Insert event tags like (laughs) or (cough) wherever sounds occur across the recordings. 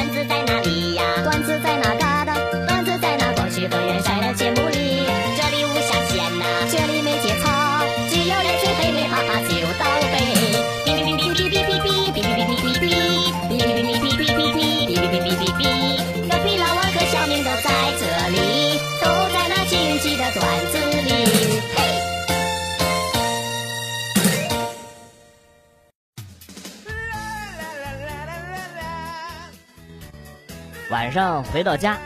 段子在晚上回到家，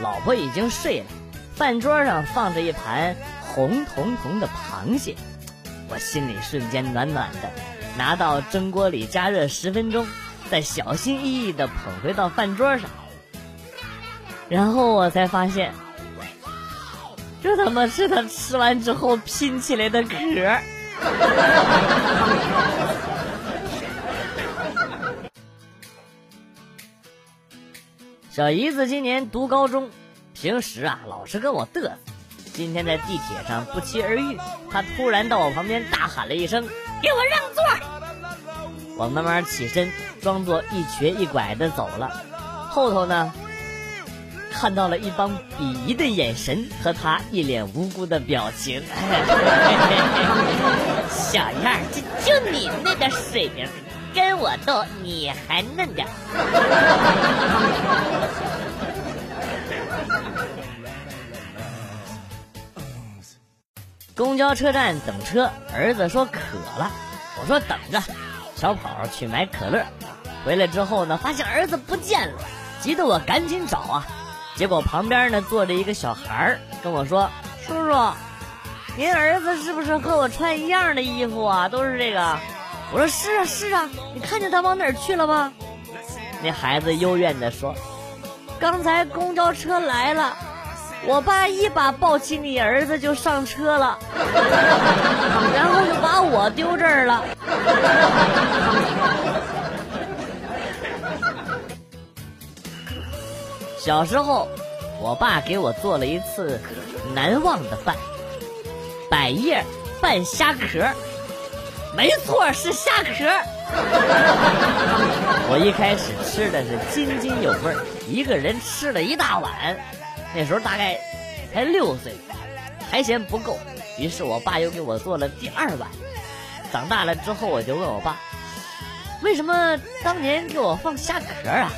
老婆已经睡了，饭桌上放着一盘红彤彤的螃蟹，我心里瞬间暖暖的。拿到蒸锅里加热十分钟，再小心翼翼的捧回到饭桌上，然后我才发现，这他妈是他吃完之后拼起来的壳。小姨子今年读高中，平时啊老是跟我嘚瑟。今天在地铁上不期而遇，她突然到我旁边大喊了一声：“给我让座！”我慢慢起身，装作一瘸一拐的走了。后头呢，看到了一帮鄙夷的眼神和她一脸无辜的表情。(laughs) 小样儿，就就你那点水平，跟我斗你还嫩点。(laughs) 公交车站等车，儿子说渴了，我说等着，小跑去买可乐。回来之后呢，发现儿子不见了，急得我赶紧找啊。结果旁边呢坐着一个小孩儿，跟我说：“叔叔，您儿子是不是和我穿一样的衣服啊？都是这个。”我说：“是啊，是啊，你看见他往哪儿去了吗？”那孩子幽怨地说：“刚才公交车来了。”我爸一把抱起你儿子就上车了，(laughs) 然后就把我丢这儿了。小时候，我爸给我做了一次难忘的饭——百叶拌虾壳。没错，是虾壳。(laughs) 我一开始吃的是津津有味，一个人吃了一大碗。那时候大概才六岁，还嫌不够，于是我爸又给我做了第二碗。长大了之后，我就问我爸，为什么当年给我放虾壳啊？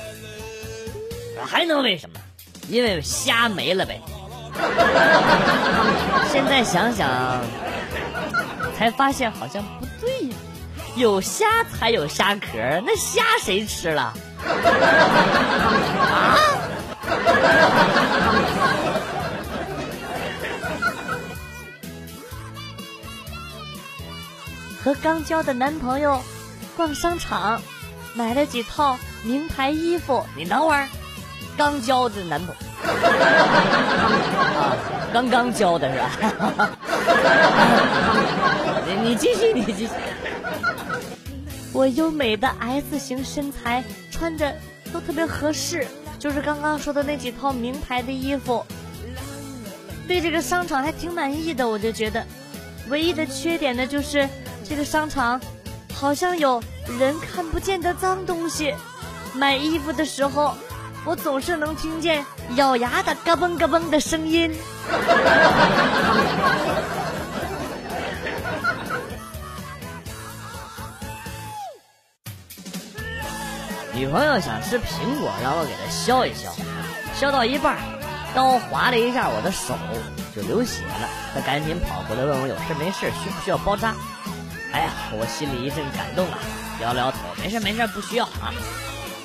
还能为什么？因为虾没了呗。(laughs) 现在想想，才发现好像不对呀，有虾才有虾壳，那虾谁吃了？(laughs) 啊？(laughs) 和刚交的男朋友逛商场，买了几套名牌衣服。你等会儿，刚交的男朋友 (laughs) 啊，刚刚交的是吧？你 (laughs) 你继续，你继续。我优美的 S 型身材，穿着都特别合适。就是刚刚说的那几套名牌的衣服，对这个商场还挺满意的。我就觉得，唯一的缺点呢，就是这个商场好像有人看不见的脏东西。买衣服的时候，我总是能听见咬牙的嘎嘣嘎嘣的声音。(laughs) 女朋友想吃苹果，让我给她削一削，削到一半，刀划了一下我的手，就流血了。她赶紧跑过来问我有事没事，需不需要包扎？哎呀，我心里一阵感动啊，摇了摇头，没事没事，不需要啊。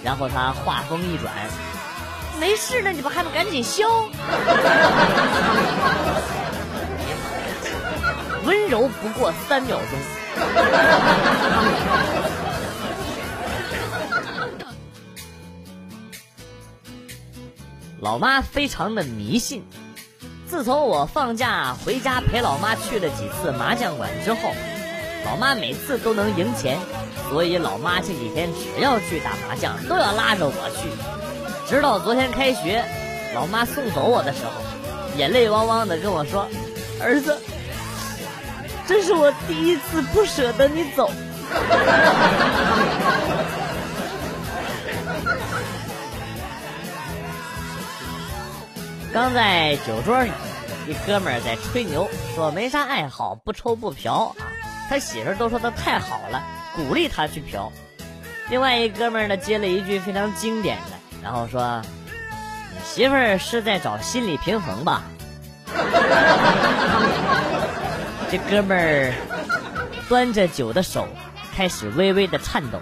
然后她话锋一转，没事呢，你不还不赶紧削？(laughs) 温柔不过三秒钟。老妈非常的迷信，自从我放假回家陪老妈去了几次麻将馆之后，老妈每次都能赢钱，所以老妈这几天只要去打麻将都要拉着我去。直到昨天开学，老妈送走我的时候，眼泪汪汪的跟我说：“儿子，这是我第一次不舍得你走。” (laughs) 刚在酒桌上，一哥们儿在吹牛，说没啥爱好，不抽不嫖啊。他媳妇儿都说他太好了，鼓励他去嫖。另外一哥们儿呢接了一句非常经典的，然后说：“你媳妇儿是在找心理平衡吧？”这哥们儿端着酒的手开始微微的颤抖，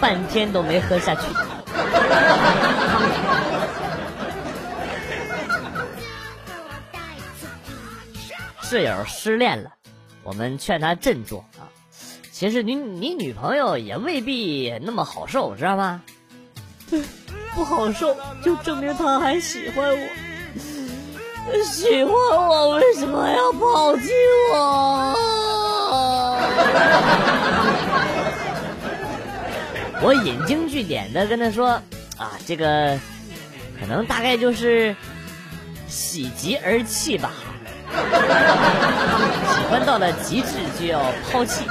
半天都没喝下去。室友失恋了，我们劝他振作啊。其实你你女朋友也未必那么好受，知道吗？(laughs) 不好受就证明他还喜欢我。喜欢我为什么要抛弃我？(laughs) 我引经据典的跟他说啊，这个可能大概就是喜极而泣吧。喜欢到了极致就要抛弃。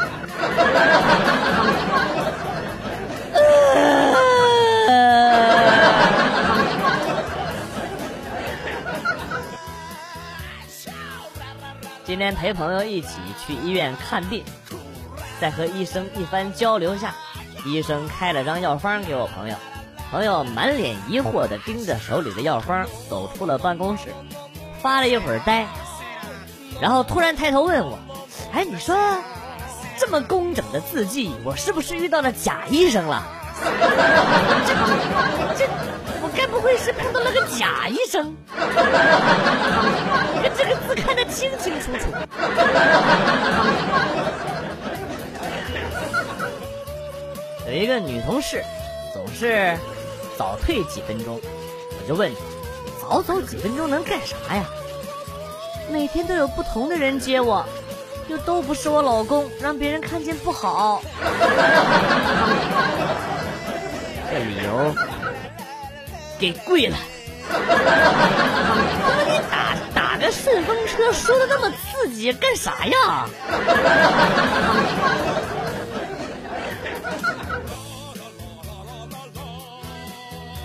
今天陪朋友一起去医院看病，在和医生一番交流下，医生开了张药方给我朋友。朋友满脸疑惑的盯着手里的药方，走出了办公室，发了一会儿呆，然后突然抬头问我：“哎，你说？”这么工整的字迹，我是不是遇到了假医生了？(laughs) 这这，我该不会是碰到了个假医生？你看这个字看得清清楚楚。(laughs) 有一个女同事，总是早退几分钟，我就问她：早走几分钟能干啥呀？每天都有不同的人接我。又都不是我老公，让别人看见不好。这理由给跪了。怎么你打打个顺风车说的那么刺激，干啥呀？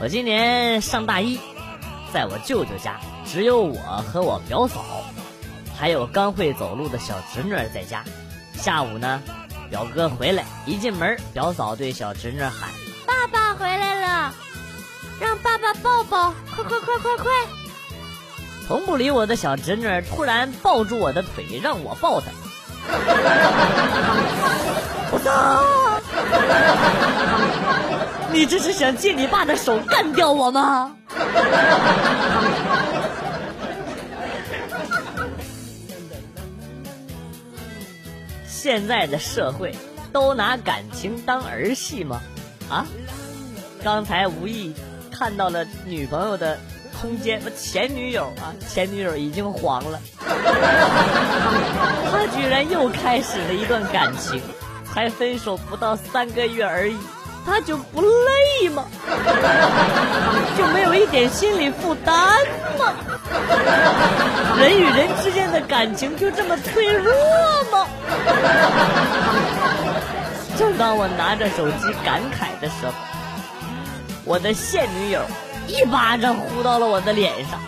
我今年上大一，在我舅舅家，只有我和我表嫂。还有刚会走路的小侄女在家。下午呢，表哥回来，一进门，表嫂对小侄女喊：“爸爸回来了，让爸爸抱抱，快快快快快！”从不理我的小侄女突然抱住我的腿，让我抱她。(laughs) 我操！你这是想借你爸的手干掉我吗？(laughs) 现在的社会都拿感情当儿戏吗？啊！刚才无意看到了女朋友的空间，前女友啊，前女友已经黄了，他居然又开始了一段感情，才分手不到三个月而已，他就不累吗？就没有一点心理负担吗？人与人之间的感情就这么脆弱吗？正当我拿着手机感慨的时候，我的现女友一巴掌呼到了我的脸上。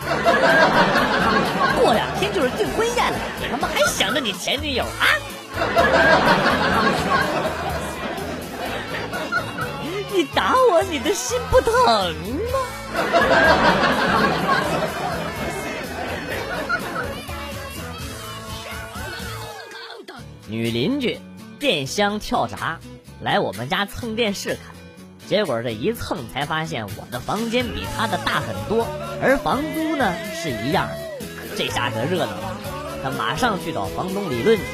过两天就是订婚宴了，你他妈还想着你前女友啊？你打我，你的心不疼吗？女邻居电箱跳闸，来我们家蹭电视看，结果这一蹭才发现我的房间比她的大很多，而房租呢是一样的，这下可热闹了。她马上去找房东理论去，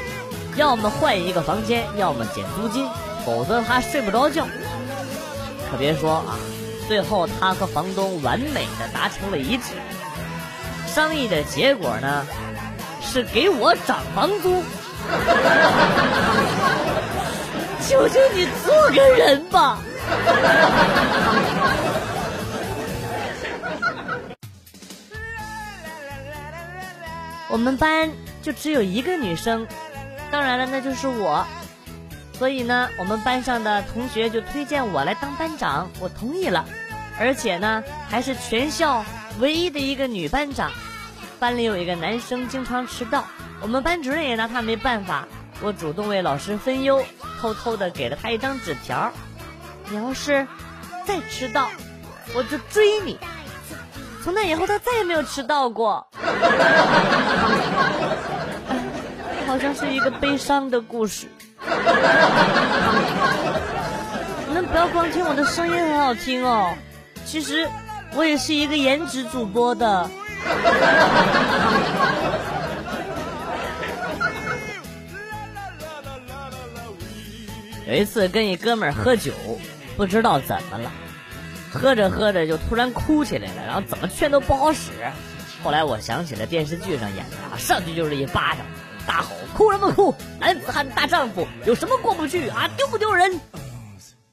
要么换一个房间，要么减租金，否则她睡不着觉。可别说啊，最后他和房东完美的达成了一致，商议的结果呢是给我涨房租。求求你做个人吧！我们班就只有一个女生，当然了，那就是我。所以呢，我们班上的同学就推荐我来当班长，我同意了。而且呢，还是全校唯一的一个女班长。班里有一个男生经常迟到，我们班主任也拿他没办法。我主动为老师分忧，偷偷的给了他一张纸条：“你要是再迟到，我就追你。”从那以后，他再也没有迟到过。(laughs) 好像是一个悲伤的故事。(laughs) 你们不要光听我的声音很好听哦，其实我也是一个颜值主播的。有一次跟一哥们儿喝酒，不知道怎么了，喝着喝着就突然哭起来了，然后怎么劝都不好使。后来我想起了电视剧上演的，啊，上去就是一巴掌，大吼：“哭什么哭？男子汉大丈夫，有什么过不去啊？丢不丢人？”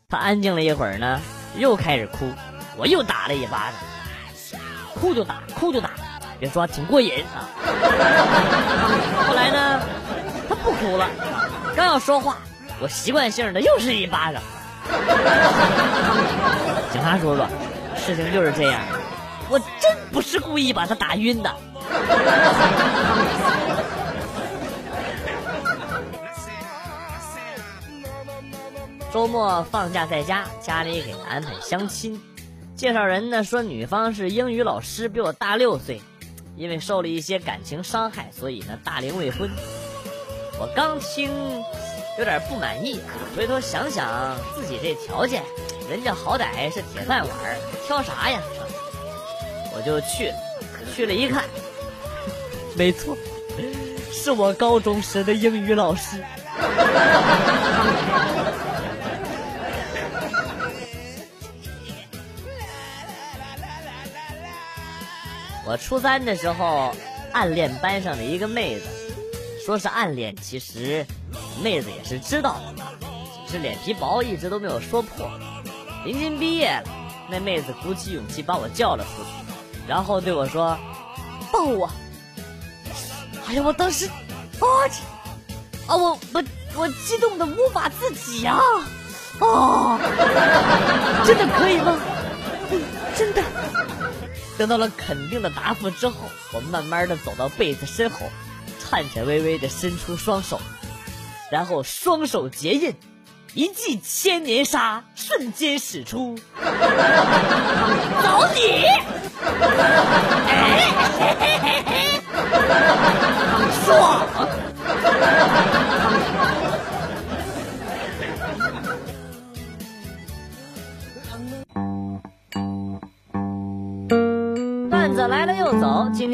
他安静了一会儿呢，又开始哭，我又打了一巴掌，哭就打，哭就打，别说挺过瘾啊。(laughs) 后来呢，他不哭了，刚要说话。我习惯性的又是一巴掌。(laughs) 警察叔叔，事情就是这样，我真不是故意把他打晕的。周末放假在家，家里给安排相亲，介绍人呢说女方是英语老师，比我大六岁，因为受了一些感情伤害，所以呢大龄未婚。我刚听。有点不满意，回头想想自己这条件，人家好歹是铁饭碗，挑啥呀？我就去了，去了一看，没错，是我高中时的英语老师。(laughs) 我初三的时候暗恋班上的一个妹子，说是暗恋，其实。妹子也是知道的，只是脸皮薄，一直都没有说破。临近毕业了，那妹子鼓起勇气把我叫了出去，然后对我说：“抱我。”哎呀，我当时，啊，啊，我我我激动的无法自己啊！啊，真的可以吗？真的。得到了肯定的答复之后，我慢慢的走到被子身后，颤颤巍巍的伸出双手。然后双手结印，一记千年杀瞬间使出，(laughs) 走你！爽！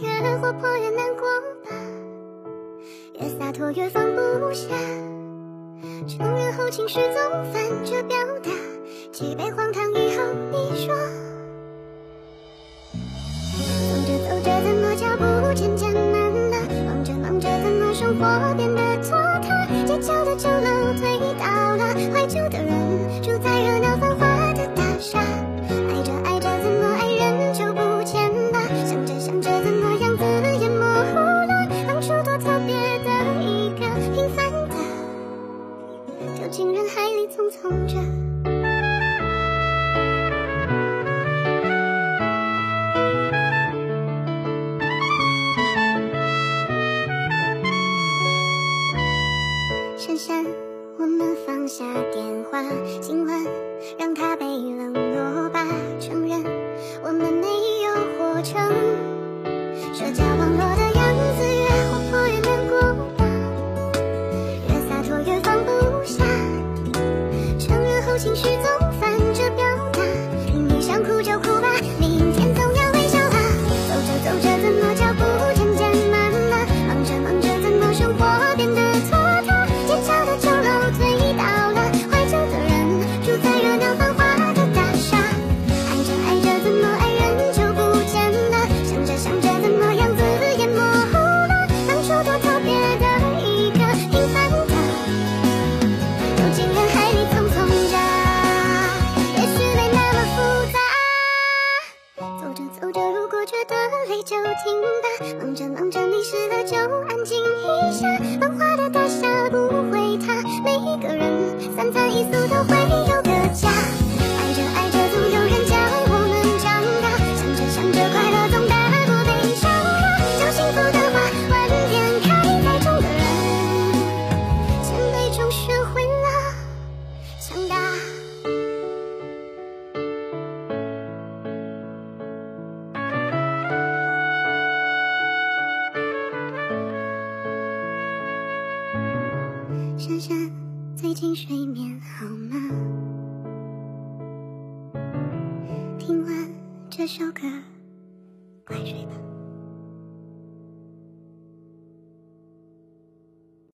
越活泼越难过吧，越洒脱越放不下，承认后情绪总反着表达，几杯荒唐以后你说，走着走着怎么脚步渐渐慢了？忙着忙着怎么生活？变